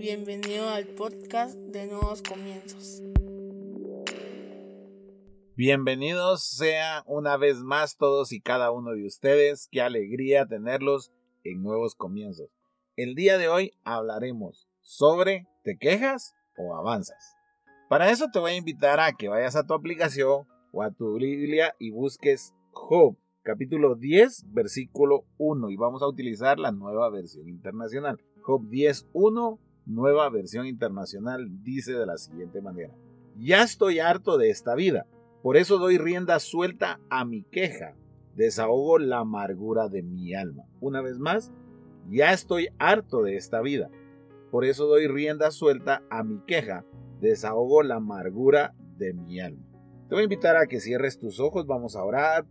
Bienvenido al podcast de Nuevos Comienzos. Bienvenidos sean una vez más todos y cada uno de ustedes. Qué alegría tenerlos en Nuevos Comienzos. El día de hoy hablaremos sobre ¿te quejas o avanzas? Para eso te voy a invitar a que vayas a tu aplicación o a tu Biblia y busques Job, capítulo 10, versículo 1 y vamos a utilizar la nueva versión internacional. Job 10, 1, nueva versión internacional, dice de la siguiente manera. Ya estoy harto de esta vida, por eso doy rienda suelta a mi queja, desahogo la amargura de mi alma. Una vez más, ya estoy harto de esta vida, por eso doy rienda suelta a mi queja, desahogo la amargura de mi alma. Te voy a invitar a que cierres tus ojos, vamos a orar.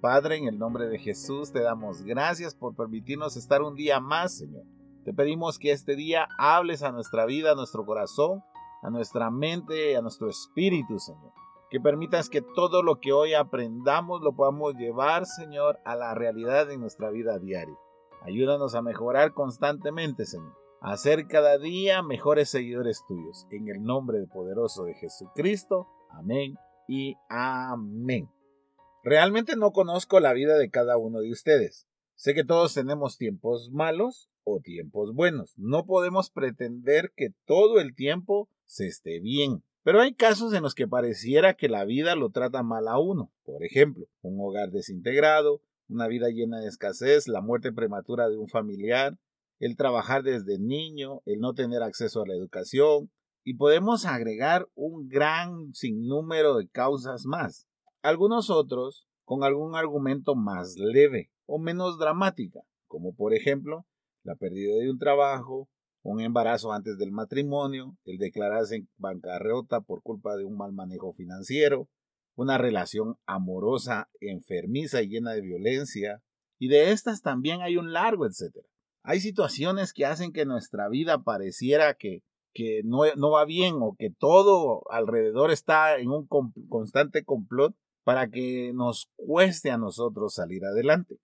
Padre, en el nombre de Jesús te damos gracias por permitirnos estar un día más, Señor. Te pedimos que este día hables a nuestra vida, a nuestro corazón, a nuestra mente a nuestro espíritu, Señor. Que permitas que todo lo que hoy aprendamos lo podamos llevar, Señor, a la realidad de nuestra vida diaria. Ayúdanos a mejorar constantemente, Señor. A ser cada día mejores seguidores tuyos. En el nombre poderoso de Jesucristo. Amén y amén. Realmente no conozco la vida de cada uno de ustedes. Sé que todos tenemos tiempos malos tiempos buenos. No podemos pretender que todo el tiempo se esté bien. Pero hay casos en los que pareciera que la vida lo trata mal a uno. Por ejemplo, un hogar desintegrado, una vida llena de escasez, la muerte prematura de un familiar, el trabajar desde niño, el no tener acceso a la educación, y podemos agregar un gran sinnúmero de causas más. Algunos otros con algún argumento más leve o menos dramática, como por ejemplo la pérdida de un trabajo, un embarazo antes del matrimonio, el declararse en bancarrota por culpa de un mal manejo financiero, una relación amorosa, enfermiza y llena de violencia, y de estas también hay un largo etcétera. Hay situaciones que hacen que nuestra vida pareciera que, que no, no va bien o que todo alrededor está en un constante complot para que nos cueste a nosotros salir adelante.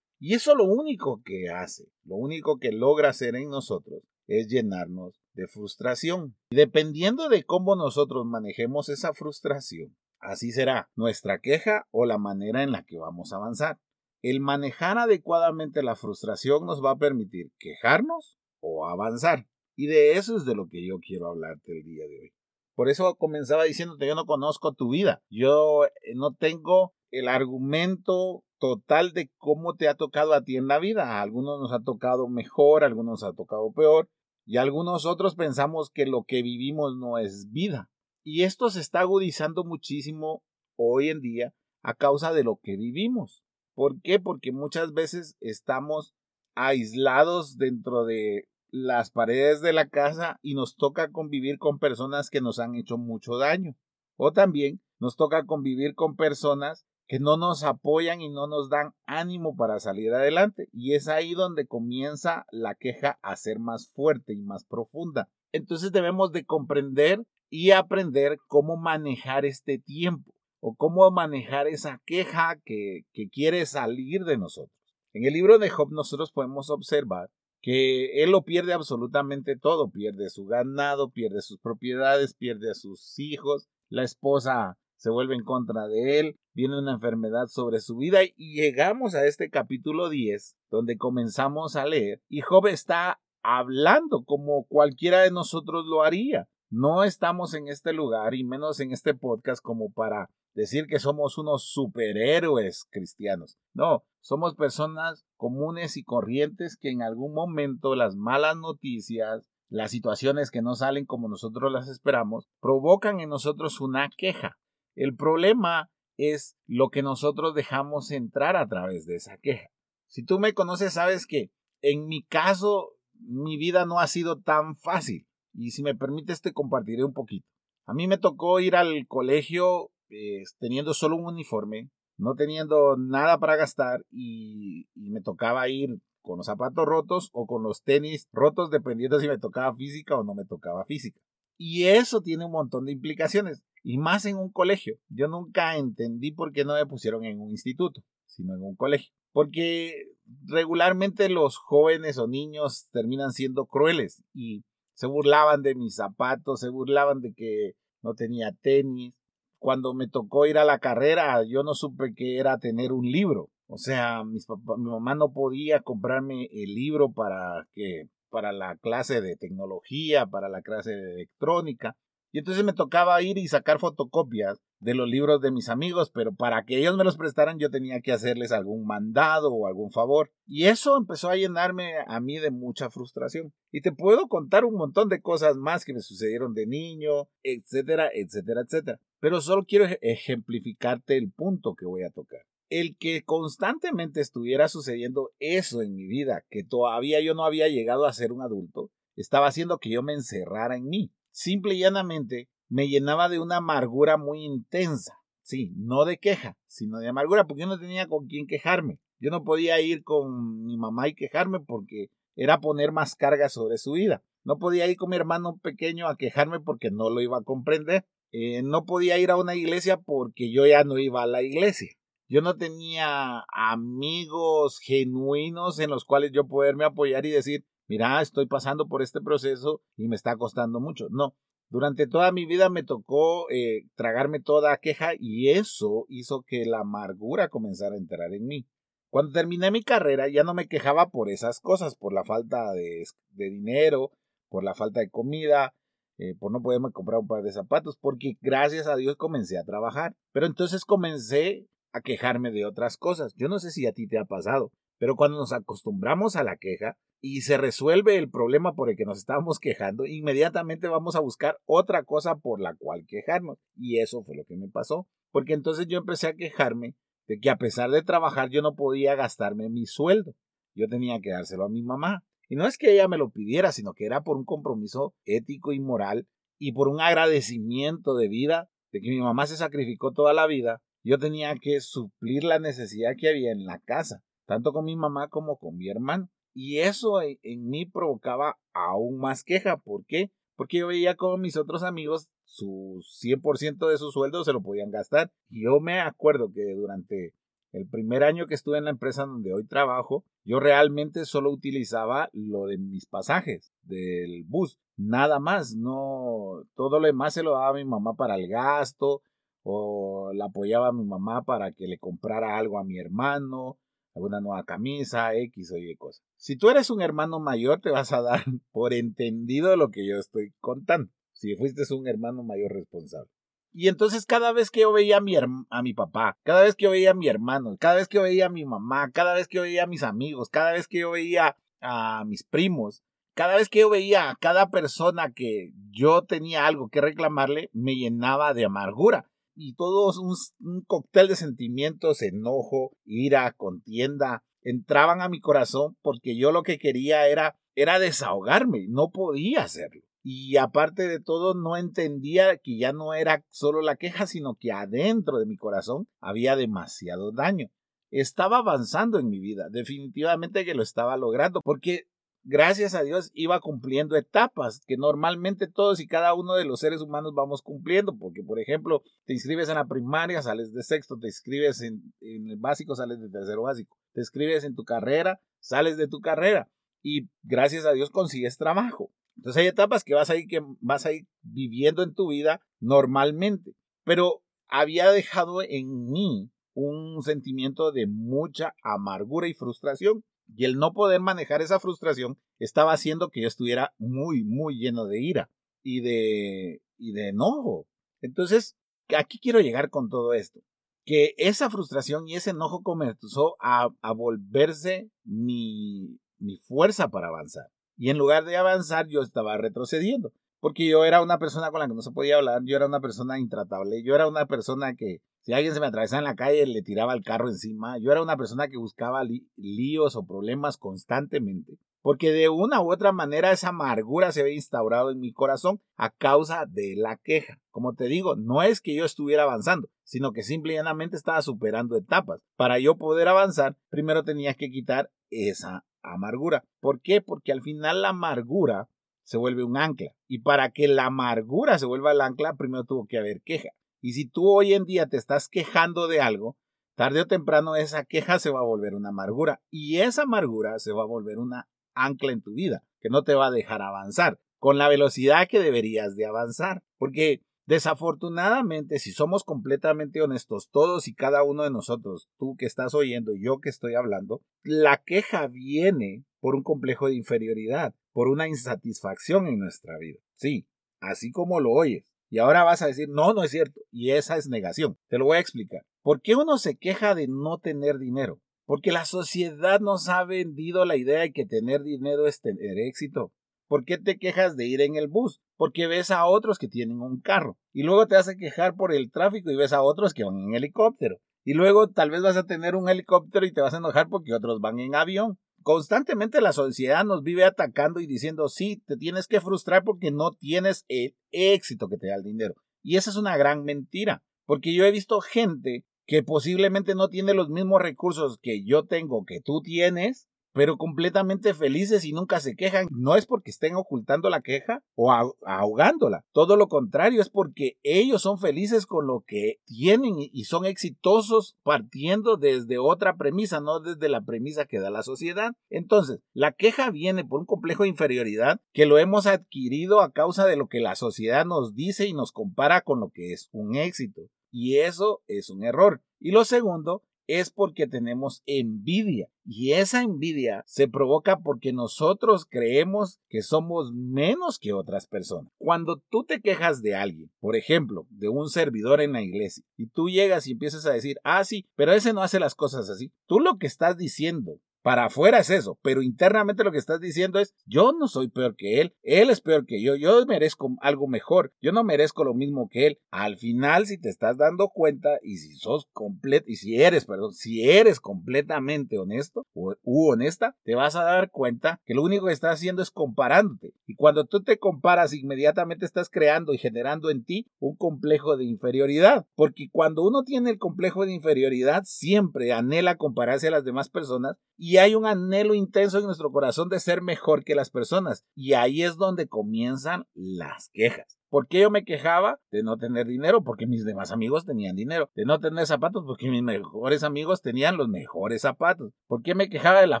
Y eso lo único que hace, lo único que logra hacer en nosotros es llenarnos de frustración. Y dependiendo de cómo nosotros manejemos esa frustración, así será nuestra queja o la manera en la que vamos a avanzar. El manejar adecuadamente la frustración nos va a permitir quejarnos o avanzar. Y de eso es de lo que yo quiero hablarte el día de hoy. Por eso comenzaba diciéndote, yo no conozco tu vida, yo eh, no tengo el argumento total de cómo te ha tocado a ti en la vida. Algunos nos ha tocado mejor, algunos nos ha tocado peor, y algunos otros pensamos que lo que vivimos no es vida. Y esto se está agudizando muchísimo hoy en día a causa de lo que vivimos. ¿Por qué? Porque muchas veces estamos aislados dentro de las paredes de la casa y nos toca convivir con personas que nos han hecho mucho daño. O también nos toca convivir con personas que no nos apoyan y no nos dan ánimo para salir adelante. Y es ahí donde comienza la queja a ser más fuerte y más profunda. Entonces debemos de comprender y aprender cómo manejar este tiempo o cómo manejar esa queja que, que quiere salir de nosotros. En el libro de Job nosotros podemos observar que él lo pierde absolutamente todo, pierde su ganado, pierde sus propiedades, pierde a sus hijos, la esposa se vuelve en contra de él, viene una enfermedad sobre su vida y llegamos a este capítulo 10 donde comenzamos a leer y Job está hablando como cualquiera de nosotros lo haría. No estamos en este lugar y menos en este podcast como para decir que somos unos superhéroes cristianos. No, somos personas comunes y corrientes que en algún momento las malas noticias, las situaciones que no salen como nosotros las esperamos, provocan en nosotros una queja. El problema es lo que nosotros dejamos entrar a través de esa queja. Si tú me conoces, sabes que en mi caso mi vida no ha sido tan fácil. Y si me permites, te compartiré un poquito. A mí me tocó ir al colegio eh, teniendo solo un uniforme, no teniendo nada para gastar y, y, me tocaba ir con los zapatos rotos o con los tenis rotos dependiendo si me tocaba física o no me tocaba física. Y eso tiene un montón de implicaciones y más en un colegio. Yo nunca entendí por qué no me pusieron en un instituto, sino en un colegio. Porque regularmente los jóvenes o niños terminan siendo crueles y Se burlaban de mis zapatos, se burlaban de que no tenía tenis. Cuando me tocó ir a la carrera, yo no supe que era tener un libro. O sea, mis mi mamá no podía comprarme el libro para que para la clase de tecnología, para la clase de electrónica. Y entonces me tocaba ir y sacar fotocopias de los libros de mis amigos, pero para que ellos me los prestaran yo tenía que hacerles algún mandado o algún favor. Y eso empezó a llenarme a mí de mucha frustración. Y te puedo contar un montón de cosas más que me sucedieron de niño, etcétera, etcétera, etcétera. Pero solo quiero ejemplificarte el punto que voy a tocar. El que constantemente estuviera sucediendo eso en mi vida, que todavía yo no había llegado a ser un adulto, estaba haciendo que yo me encerrara en mí simple y llanamente me llenaba de una amargura muy intensa. Sí, no de queja, sino de amargura, porque yo no tenía con quién quejarme. Yo no podía ir con mi mamá y quejarme porque era poner más carga sobre su vida. No podía ir con mi hermano pequeño a quejarme porque no lo iba a comprender. Eh, no podía ir a una iglesia porque yo ya no iba a la iglesia. Yo no tenía amigos genuinos en los cuales yo poderme apoyar y decir, mira, estoy pasando por este proceso y me está costando mucho. No, durante toda mi vida me tocó eh, tragarme toda queja y eso hizo que la amargura comenzara a entrar en mí. Cuando terminé mi carrera ya no me quejaba por esas cosas, por la falta de, dinero, por la falta de comida, eh, por no poderme comprar un par de zapatos, porque gracias a Dios comencé a trabajar. Pero entonces comencé a quejarme de otras cosas. Yo no sé si a ti te ha pasado, pero cuando nos acostumbramos a la queja y se resuelve el problema por el que nos estábamos quejando, inmediatamente vamos a buscar otra cosa por la cual quejarnos. Y eso fue lo que me pasó. Porque entonces yo empecé a quejarme de que a pesar de trabajar yo no podía gastarme mi sueldo. Yo tenía que dárselo a mi mamá. Y no es que ella me lo pidiera, sino que era por un compromiso ético y moral y por un agradecimiento de vida de que mi mamá se sacrificó toda la vida. Yo tenía que suplir la necesidad que había en la casa tanto con mi mamá como con mi hermano. Y eso en, mí provocaba aún más queja. ¿Por qué? Porque yo veía como mis otros amigos su 100% de su sueldo se lo podían gastar. Y yo me acuerdo que durante el primer año que estuve en la empresa donde hoy trabajo, yo realmente solo utilizaba lo de mis pasajes del bus, nada más, no, todo lo demás se lo daba mi mamá para el gasto o la apoyaba mi mamá para que le comprara algo a mi hermano alguna nueva camisa, X o Y cosas. Si tú eres un hermano mayor, te vas a dar por entendido lo que yo estoy contando. Si fuiste un hermano mayor responsable. Y entonces cada vez que yo veía a mi, a mi papá, cada vez que yo veía a mi hermano, cada vez que yo veía a mi mamá, cada vez que yo veía a mis amigos, cada vez que yo veía a mis primos, cada vez que yo veía a cada persona que yo tenía algo que reclamarle, me llenaba de amargura y todos un, un cóctel de sentimientos, enojo, ira, contienda, entraban a mi corazón porque yo lo que quería era, era desahogarme, no podía hacerlo. Y aparte de todo, no entendía que ya no era solo la queja, sino que adentro de mi corazón había demasiado daño. Estaba avanzando en mi vida, definitivamente que lo estaba logrando, porque gracias a Dios, iba cumpliendo etapas que normalmente todos y cada uno de los seres humanos vamos cumpliendo, porque por ejemplo, te inscribes en la primaria, sales de sexto, te inscribes en, el básico, sales de tercero básico, te inscribes en tu carrera, sales de tu carrera y gracias a Dios consigues trabajo. Entonces hay etapas que vas a ir, que vas a ir viviendo en tu vida normalmente, pero había dejado en mí un sentimiento de mucha amargura y frustración y el no poder manejar esa frustración estaba haciendo que yo estuviera muy, muy lleno de ira y de, y de enojo. Entonces, aquí quiero llegar con todo esto. Que esa frustración y ese enojo comenzó a, a volverse mi, mi fuerza para avanzar. Y en lugar de avanzar, yo estaba retrocediendo. Porque yo era una persona con la que no se podía hablar, yo era una persona intratable, yo era una persona que si alguien se me atravesaba en la calle, le tiraba el carro encima. Yo era una persona que buscaba líos o problemas constantemente. Porque de una u otra manera esa amargura se había instaurado en mi corazón a causa de la queja. Como te digo, no es que yo estuviera avanzando, sino que simplemente estaba superando etapas. Para yo poder avanzar, primero tenía que quitar esa amargura. ¿Por qué? Porque al final la amargura se vuelve un ancla. Y para que la amargura se vuelva el ancla, primero tuvo que haber queja. Y si tú hoy en día te estás quejando de algo, tarde o temprano esa queja se va a volver una amargura y esa amargura se va a volver una ancla en tu vida que no te va a dejar avanzar. con la velocidad que deberías de avanzar. Porque desafortunadamente, si somos completamente honestos, todos y cada uno de nosotros, tú que estás oyendo, yo que estoy hablando, la queja viene por un complejo de inferioridad, por una insatisfacción en nuestra vida. Sí, así como lo oyes. Y ahora vas a decir, no, no es cierto. Y esa es negación. Te lo voy a explicar. ¿Por qué uno se queja de no tener dinero? Porque la sociedad nos ha vendido la idea de que tener dinero es tener éxito. ¿Por qué te quejas de ir en el bus? Porque ves a otros que tienen un carro. Y luego te vas a quejar por el tráfico y ves a otros que van en helicóptero. Y luego tal vez vas a tener un helicóptero y te vas a enojar porque otros van en avión. Constantemente la sociedad nos vive atacando y diciendo, sí, te tienes que frustrar porque no tienes el éxito que te da el dinero. Y esa es una gran mentira, porque yo he visto gente que posiblemente no tiene los mismos recursos que yo tengo, que tú tienes, pero completamente felices y nunca se quejan. No es porque estén ocultando la queja o ahogándola. Todo lo contrario, es porque ellos son felices con lo que tienen y son exitosos partiendo desde otra premisa, no desde la premisa que da la sociedad. Entonces, la queja viene por un complejo de inferioridad que lo hemos adquirido a causa de lo que la sociedad nos dice y nos compara con lo que es un éxito. Y eso es un error. Y lo segundo es porque tenemos envidia. Y esa envidia se provoca porque nosotros creemos que somos menos que otras personas. Cuando tú te quejas de alguien, por ejemplo, de un servidor en la iglesia, y tú llegas y empiezas a decir, ah, sí, pero ese no hace las cosas así, tú lo que estás diciendo para afuera es eso, pero internamente lo que estás diciendo es, yo no soy peor que él, él es peor que yo, yo merezco algo mejor, yo no merezco lo mismo que él. Al final, si te estás dando cuenta y si sos completo, y si eres, perdón, si eres completamente honesto o u honesta, te vas a dar cuenta que lo único que estás haciendo es comparándote. Y cuando tú te comparas, inmediatamente estás creando y generando en ti un complejo de inferioridad. Porque cuando uno tiene el complejo de inferioridad, siempre anhela compararse a las demás personas y hay un anhelo intenso en nuestro corazón de ser mejor que las personas. Y ahí es donde comienzan las quejas. ¿Por qué yo me quejaba de no tener dinero? Porque mis demás amigos tenían dinero. De no tener zapatos, porque mis mejores amigos tenían los mejores zapatos. ¿Por qué me quejaba de la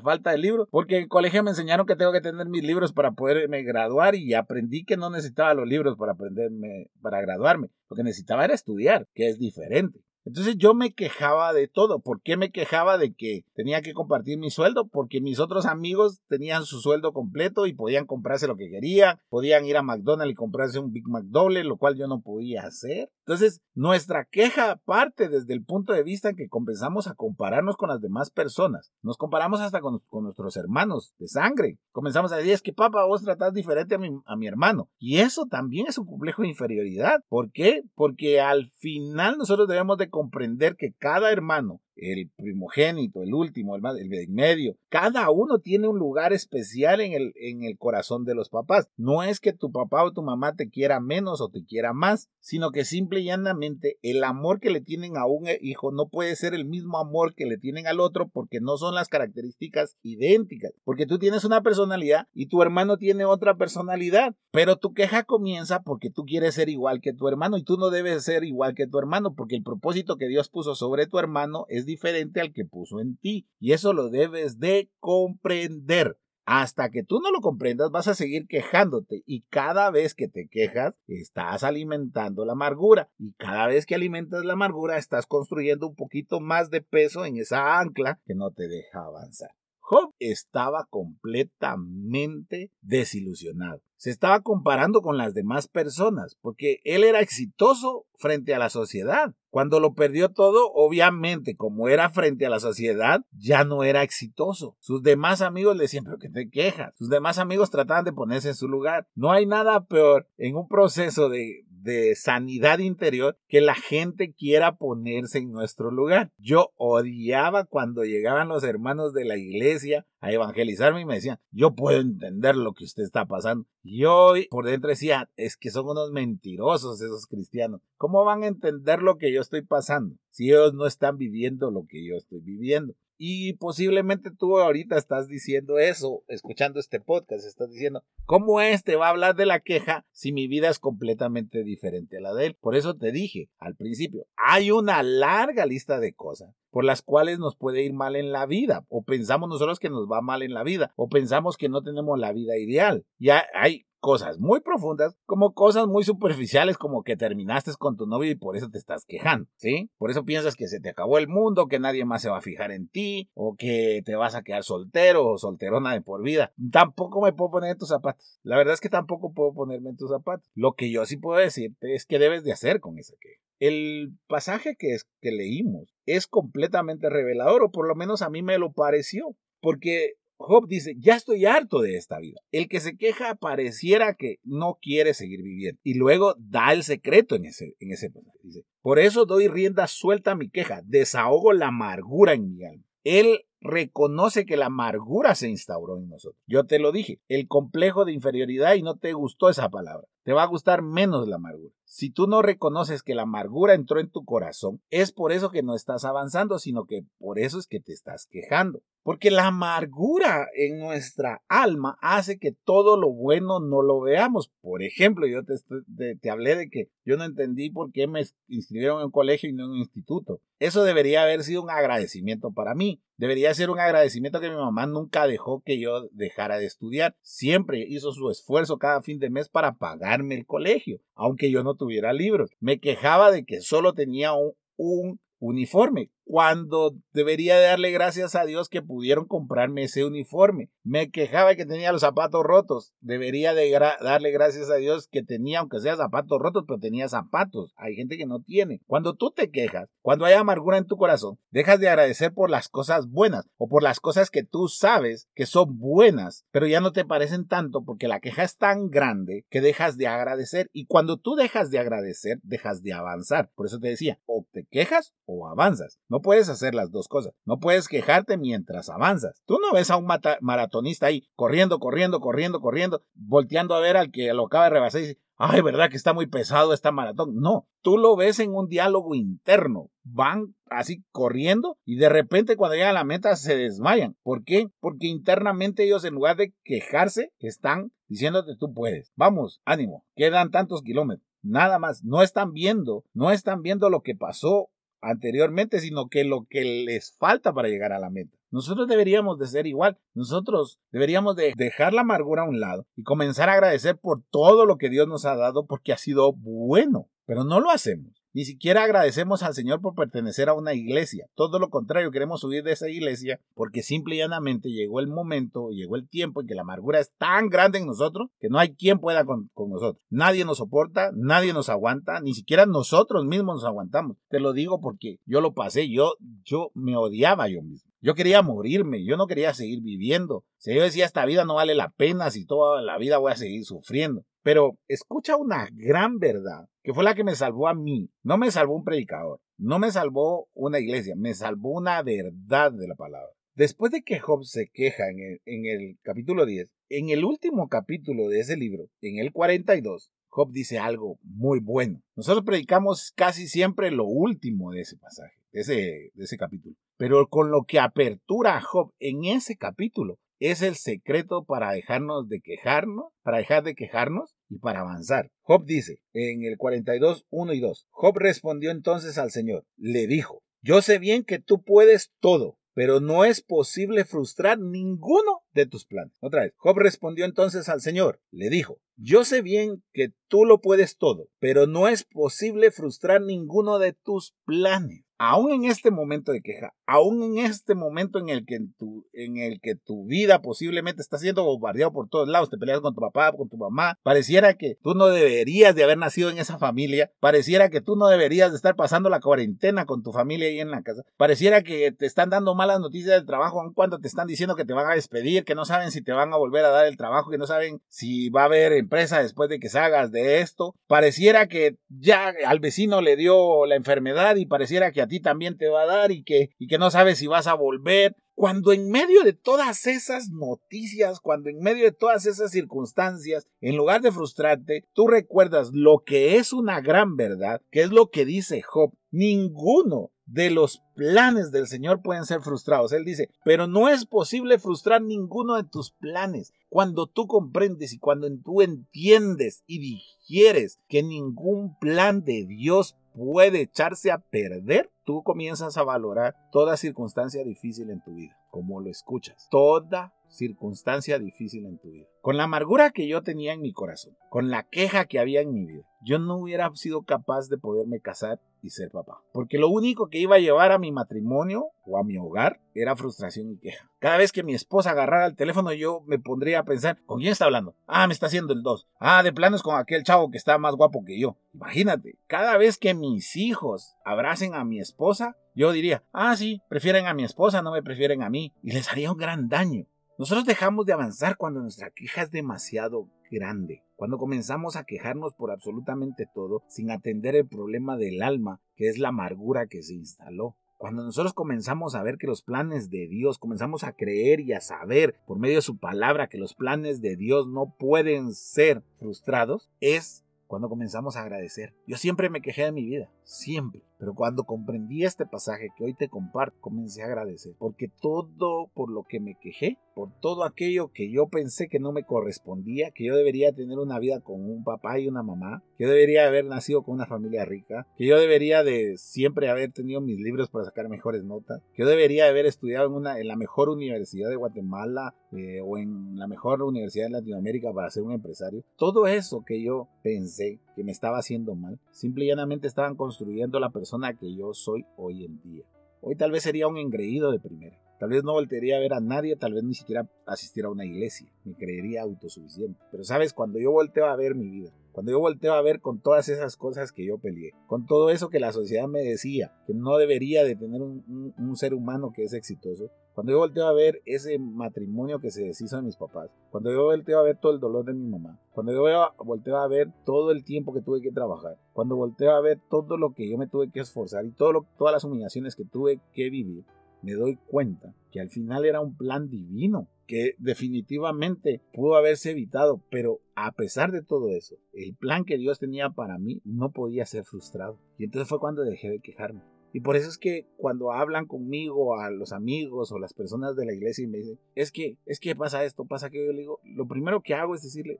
falta de libros? Porque en el colegio me enseñaron que tengo que tener mis libros para poderme graduar y aprendí que no necesitaba los libros para aprenderme, para graduarme. Lo que necesitaba era estudiar, que es diferente. Entonces yo me quejaba de todo. ¿Por qué me quejaba de que tenía que compartir mi sueldo? Porque mis otros amigos tenían su sueldo completo y podían comprarse lo que querían, podían ir a McDonald's y comprarse un Big Mac doble, lo cual yo no podía hacer. Entonces, nuestra queja parte desde el punto de vista en que comenzamos a compararnos con las demás personas. Nos comparamos hasta con, nuestros hermanos de sangre. Comenzamos a decir, es que papá, vos tratás diferente a mi, a mi hermano. Y eso también es un complejo de inferioridad. ¿Por qué? Porque al final nosotros debemos de comprender que cada hermano el primogénito, el último, el, el de medio. Cada uno tiene un lugar especial en el, en el corazón de los papás. No es que tu papá o tu mamá te quiera menos o te quiera más, sino que simple y llanamente el amor que le tienen a un hijo no puede ser el mismo amor que le tienen al otro porque no son las características idénticas. Porque tú tienes una personalidad y tu hermano tiene otra personalidad. Pero tu queja comienza porque tú quieres ser igual que tu hermano y tú no debes ser igual que tu hermano porque el propósito que Dios puso sobre tu hermano es diferente al que puso en ti. Y eso lo debes de comprender. Hasta que tú no lo comprendas, vas a seguir quejándote y cada vez que te quejas, estás alimentando la amargura y cada vez que alimentas la amargura, estás construyendo un poquito más de peso en esa ancla que no te deja avanzar. Job estaba completamente desilusionado se estaba comparando con las demás personas, porque él era exitoso frente a la sociedad. Cuando lo perdió todo, obviamente, como era frente a la sociedad, ya no era exitoso. Sus demás amigos le decían, pero que te quejas. Sus demás amigos trataban de ponerse en su lugar. No hay nada peor en un proceso de, de sanidad interior que la gente quiera ponerse en nuestro lugar. Yo odiaba cuando llegaban los hermanos de la iglesia a evangelizarme y me decían, yo puedo entender lo que usted está pasando. Y hoy por dentro decía, es que son unos mentirosos esos cristianos. ¿Cómo van a entender lo que yo estoy pasando si ellos no están viviendo lo que yo estoy viviendo? Y posiblemente tú ahorita estás diciendo eso, escuchando este podcast, estás diciendo, ¿cómo este va a hablar de la queja si mi vida es completamente diferente a la de él? Por eso te dije al principio, hay una larga lista de cosas por las cuales nos puede ir mal en la vida, o pensamos nosotros que nos va mal en la vida, o pensamos que no tenemos la vida ideal. Ya hay cosas muy profundas como cosas muy superficiales como que terminaste con tu novio y por eso te estás quejando, ¿sí? Por eso piensas que se te acabó el mundo, que nadie más se va a fijar en ti o que te vas a quedar soltero o solterona de por vida. Tampoco me puedo poner en tus zapatos. La verdad es que tampoco puedo ponerme en tus zapatos. Lo que yo sí puedo decirte es que debes de hacer con esa queja. El pasaje que, es, que leímos es completamente revelador, o por lo menos a mí me lo pareció, porque Job dice, ya estoy harto de esta vida. El que se queja pareciera que no quiere seguir viviendo. Y luego da el secreto en ese, en ese Dice, por eso doy rienda suelta a mi queja, desahogo la amargura en mi alma. Él reconoce que la amargura se instauró en nosotros. Yo te lo dije, el complejo de inferioridad y no te gustó esa palabra. Te va a gustar menos la amargura. Si tú no reconoces que la amargura entró en tu corazón, es por eso que no estás avanzando, sino que por eso es que te estás quejando. Porque la amargura en nuestra alma hace que todo lo bueno no lo veamos. Por ejemplo, yo te, hablé de que yo no entendí por qué me inscribieron en un colegio y no en un instituto. Eso debería haber sido un agradecimiento para mí. Debería ser un agradecimiento que mi mamá nunca dejó que yo dejara de estudiar. Siempre hizo su esfuerzo cada fin de mes para pagarme el colegio, aunque yo no tuviera libros. Me quejaba de que solo tenía un, un uniforme, cuando debería darle gracias a Dios que pudieron comprarme ese uniforme. Me quejaba que tenía los zapatos rotos, debería de darle gracias a Dios que tenía, aunque sea zapatos rotos, pero tenía zapatos. Hay gente que no tiene. Cuando tú te quejas, cuando hay amargura en tu corazón, dejas de agradecer por las cosas buenas o por las cosas que tú sabes que son buenas, pero ya no te parecen tanto porque la queja es tan grande que dejas de agradecer y cuando tú dejas de agradecer, dejas de avanzar. Por eso te decía, o te quejas o avanzas. No puedes hacer las dos cosas. No puedes quejarte mientras avanzas. Tú no ves a un maratonista ahí corriendo, corriendo, corriendo, corriendo, volteando a ver al que lo acaba de rebasar y dice, ay, ¿verdad que está muy pesado esta maratón? No, tú lo ves en un diálogo interno. Van así corriendo y de repente cuando llegan a la meta se desmayan. ¿Por qué? Porque internamente ellos en lugar de quejarse están diciéndote tú puedes. Vamos, ánimo, quedan tantos kilómetros. Nada más, no están viendo, no están viendo lo que pasó anteriormente, sino que lo que les falta para llegar a la meta. Nosotros deberíamos de ser igual. Nosotros deberíamos de dejar la amargura a un lado y comenzar a agradecer por todo lo que Dios nos ha dado porque ha sido bueno. Pero no lo hacemos. Ni siquiera agradecemos al Señor por pertenecer a una iglesia. Todo lo contrario, queremos huir de esa iglesia porque simple y llanamente llegó el momento, llegó el tiempo en que la amargura es tan grande en nosotros que no hay quien pueda con, nosotros. Nadie nos soporta, nadie nos aguanta, ni siquiera nosotros mismos nos aguantamos. Te lo digo porque yo lo pasé, yo, yo me odiaba yo mismo. Yo quería morirme, yo no quería seguir viviendo. Si yo decía, esta vida no vale la pena, si toda la vida voy a seguir sufriendo. Pero escucha una gran verdad, que fue la que me salvó a mí. No me salvó un predicador, no me salvó una iglesia, me salvó una verdad de la palabra. Después de que Job se queja en el, capítulo 10, en el último capítulo de ese libro, en el 42, Job dice algo muy bueno. Nosotros predicamos casi siempre lo último de ese pasaje, de ese, de ese capítulo. Pero con lo que apertura Job en ese capítulo es el secreto para dejarnos de quejarnos, para dejar de quejarnos y para avanzar. Job dice en el 42, 1 y 2, Job respondió entonces al Señor, le dijo, yo sé bien que tú puedes todo, pero no es posible frustrar ninguno de tus planes. Otra vez, Job respondió entonces al Señor, le dijo, yo sé bien que tú lo puedes todo, pero no es posible frustrar ninguno de tus planes aún en este momento de queja, aún en este momento en el que tu, en el que tu vida posiblemente está siendo bombardeado por todos lados, te peleas con tu papá, con tu mamá, pareciera que tú no deberías de haber nacido en esa familia, pareciera que tú no deberías de estar pasando la cuarentena con tu familia ahí en la casa, pareciera que te están dando malas noticias del trabajo, aun cuando te están diciendo que te van a despedir, que no saben si te van a volver a dar el trabajo, que no saben si va a haber empresa después de que salgas de esto, pareciera que ya al vecino le dio la enfermedad y pareciera que a también te va a dar y que, y que no sabes si vas a volver. Cuando en medio de todas esas noticias, cuando en medio de todas esas circunstancias, en lugar de frustrarte, tú recuerdas lo que es una gran verdad, que es lo que dice Job, ninguno de los planes del Señor pueden ser frustrados. Él dice, pero no es posible frustrar ninguno de tus planes. Cuando tú comprendes y cuando tú entiendes y digieres que ningún plan de Dios puede echarse a perder, tú comienzas a valorar toda circunstancia difícil en tu vida, como lo escuchas. Toda circunstancia difícil en tu vida. Con la amargura que yo tenía en mi corazón, con la queja que había en mi vida, yo no hubiera sido capaz de poderme casar y ser papá. Porque lo único que iba a llevar a mi matrimonio o a mi hogar era frustración y queja. Cada vez que mi esposa agarrara el teléfono yo me pondría a pensar, ¿con quién está hablando? Ah, me está haciendo el 2. Ah, de planos con aquel chavo que está más guapo que yo. Imagínate, cada vez que mis hijos abracen a mi esposa, yo diría, ah, sí, prefieren a mi esposa, no me prefieren a mí. Y les haría un gran daño. Nosotros dejamos de avanzar cuando nuestra queja es demasiado grande, cuando comenzamos a quejarnos por absolutamente todo sin atender el problema del alma, que es la amargura que se instaló. Cuando nosotros comenzamos a ver que los planes de Dios, comenzamos a creer y a saber por medio de su palabra que los planes de Dios no pueden ser frustrados, es cuando comenzamos a agradecer. Yo siempre me quejé de mi vida, siempre. Pero cuando comprendí este pasaje que hoy te comparto, comencé a agradecer. Porque todo por lo que me quejé, por todo aquello que yo pensé que no me correspondía, que yo debería tener una vida con un papá y una mamá, que yo debería haber nacido con una familia rica, que yo debería de siempre haber tenido mis libros para sacar mejores notas, que yo debería haber estudiado en, la mejor universidad de Guatemala eh, o en la mejor universidad de Latinoamérica para ser un empresario. Todo eso que yo pensé que me estaba haciendo mal, simple y llanamente estaban construyendo la persona que yo soy hoy en día. Hoy tal vez sería un engreído de primera. Tal vez no voltearía a ver a nadie, tal vez ni siquiera asistir a una iglesia. Me creería autosuficiente. Pero sabes, cuando yo volteo a ver mi vida, cuando yo volteo a ver con todas esas cosas que yo peleé, con todo eso que la sociedad me decía que no debería de tener un ser humano que es exitoso, cuando yo volteo a ver ese matrimonio que se deshizo de mis papás, cuando yo volteo a ver todo el dolor de mi mamá, cuando yo volteo a ver todo el tiempo que tuve que trabajar, cuando volteo a ver todo lo que yo me tuve que esforzar y todo todas las humillaciones que tuve que vivir, me doy cuenta que al final era un plan divino que definitivamente pudo haberse evitado, pero a pesar de todo eso, el plan que Dios tenía para mí no podía ser frustrado. Y entonces fue cuando dejé de quejarme. Y por eso es que cuando hablan conmigo a los amigos o las personas de la iglesia y me dicen, es que, es que pasa esto, pasa que yo le digo, lo primero que hago es decirle,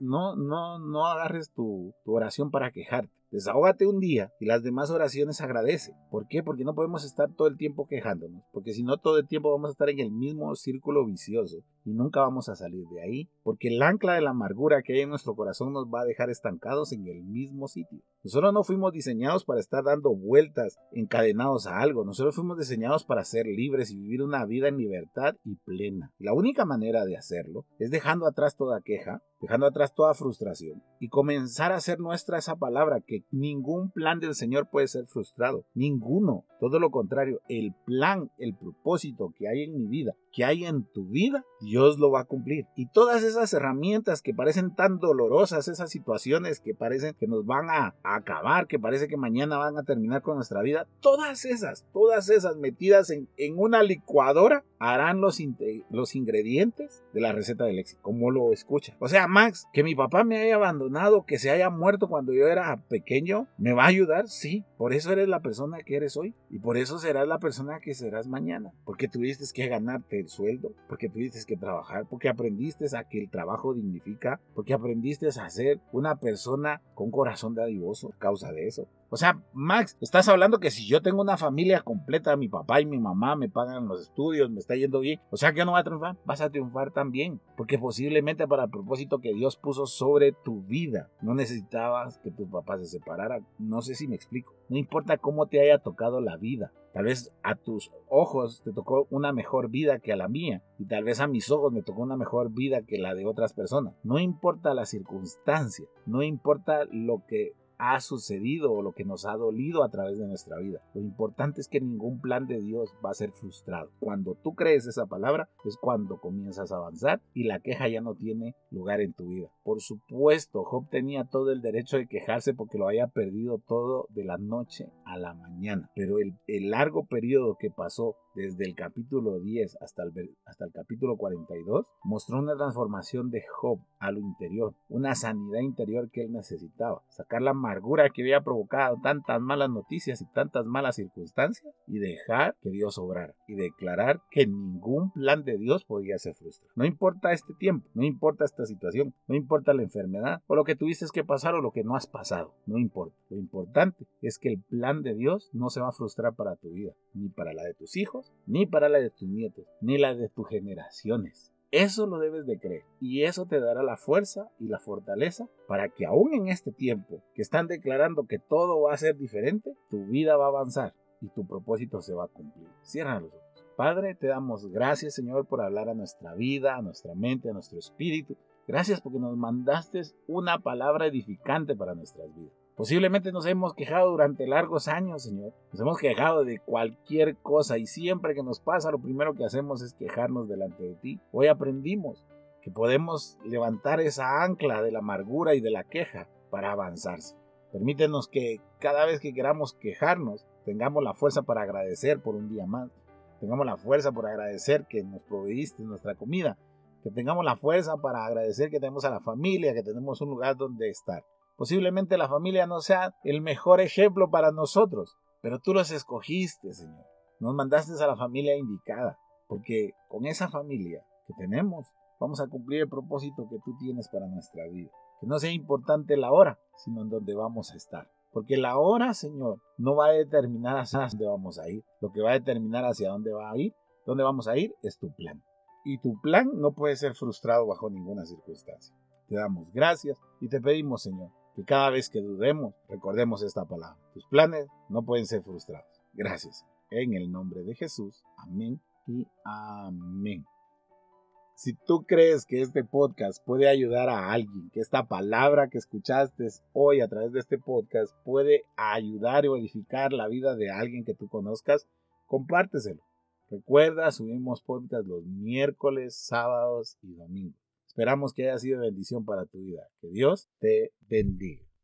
no, no, no agarres tu, tu oración para quejarte. Desahógate un día y las demás oraciones agradece. ¿Por qué? Porque no podemos estar todo el tiempo quejándonos. Porque si no, todo el tiempo vamos a estar en el mismo círculo vicioso y nunca vamos a salir de ahí. Porque el ancla de la amargura que hay en nuestro corazón nos va a dejar estancados en el mismo sitio. Nosotros no fuimos diseñados para estar dando vueltas encadenados a algo. Nosotros fuimos diseñados para ser libres y vivir una vida en libertad y plena. la única manera de hacerlo es dejando atrás toda queja, dejando atrás toda frustración y comenzar a hacer nuestra esa palabra que ningún plan del Señor puede ser frustrado, ninguno, todo lo contrario, el plan, el propósito que hay en mi vida, que hay en tu vida, Dios lo va a cumplir. Y todas esas herramientas que parecen tan dolorosas, esas situaciones que parecen que nos van a, acabar, que parece que mañana van a terminar con nuestra vida, todas esas, todas esas metidas en, una licuadora harán los, los ingredientes de la receta del éxito, como lo escucha. O sea, Max, que mi papá me haya abandonado, que se haya muerto cuando yo era pequeño, ¿me va a ayudar? Sí, por eso eres la persona que eres hoy y por eso serás la persona que serás mañana, porque tuviste que ganarte el sueldo, porque tuviste que trabajar, porque aprendiste a que el trabajo dignifica, porque aprendiste a ser una persona con corazón dadivoso a causa de eso. O sea, Max, estás hablando que si yo tengo una familia completa, mi papá y mi mamá me pagan los estudios, me está yendo bien, o sea que yo no voy a triunfar, vas a triunfar también, porque posiblemente para el propósito que Dios puso sobre tu vida, no necesitabas que tu papá se separara, no sé si me explico, no importa cómo te haya tocado la vida, Tal vez a tus ojos te tocó una mejor vida que a la mía y tal vez a mis ojos me tocó una mejor vida que la de otras personas. No importa la circunstancia, no importa lo que ha sucedido o lo que nos ha dolido a través de nuestra vida. Lo importante es que ningún plan de Dios va a ser frustrado. Cuando tú crees esa palabra es cuando comienzas a avanzar y la queja ya no tiene lugar en tu vida. Por supuesto, Job tenía todo el derecho de quejarse porque lo había perdido todo de la noche a la mañana. Pero el, largo periodo que pasó desde el capítulo 10 hasta el, hasta el capítulo 42, mostró una transformación de Job a lo interior, una sanidad interior que él necesitaba, sacar la amargura que había provocado tantas malas noticias y tantas malas circunstancias y dejar que Dios obrara y declarar que ningún plan de Dios podía ser frustrado. No importa este tiempo, no importa esta situación, no importa la enfermedad o lo que tuviste que pasar o lo que no has pasado, no importa. Lo importante es que el plan de Dios no se va a frustrar para tu vida, ni para la de tus hijos, ni para la de tus nietos, ni la de tus generaciones. Eso lo debes de creer y eso te dará la fuerza y la fortaleza para que aún en este tiempo que están declarando que todo va a ser diferente, tu vida va a avanzar y tu propósito se va a cumplir. Cierra los ojos. Padre, te damos gracias Señor por hablar a nuestra vida, a nuestra mente, a nuestro espíritu. Gracias porque nos mandaste una palabra edificante para nuestras vidas. Posiblemente nos hemos quejado durante largos años, Señor. Nos hemos quejado de cualquier cosa y siempre que nos pasa lo primero que hacemos es quejarnos delante de ti. Hoy aprendimos que podemos levantar esa ancla de la amargura y de la queja para avanzarse. Permítenos que cada vez que queramos quejarnos tengamos la fuerza para agradecer por un día más. Tengamos la fuerza por agradecer que nos proveíste nuestra comida. Que tengamos la fuerza para agradecer que tenemos a la familia, que tenemos un lugar donde estar. Posiblemente la familia no sea el mejor ejemplo para nosotros, pero tú los escogiste, Señor. Nos mandaste a la familia indicada, porque con esa familia que tenemos vamos a cumplir el propósito que tú tienes para nuestra vida. Que no sea importante la hora, sino en dónde vamos a estar. Porque la hora, Señor, no va a determinar hacia dónde vamos a ir. Lo que va a determinar hacia dónde va a ir, dónde vamos a ir, es tu plan. Y tu plan no puede ser frustrado bajo ninguna circunstancia. Te damos gracias y te pedimos, Señor, que cada vez que dudemos, recordemos esta palabra. Tus planes no pueden ser frustrados. Gracias. En el nombre de Jesús. Amén y amén. Si tú crees que este podcast puede ayudar a alguien, que esta palabra que escuchaste hoy a través de este podcast puede ayudar y edificar la vida de alguien que tú conozcas, compárteselo. Recuerda, subimos podcast los miércoles, sábados y domingos. Esperamos que haya sido bendición para tu vida. Que Dios te bendiga.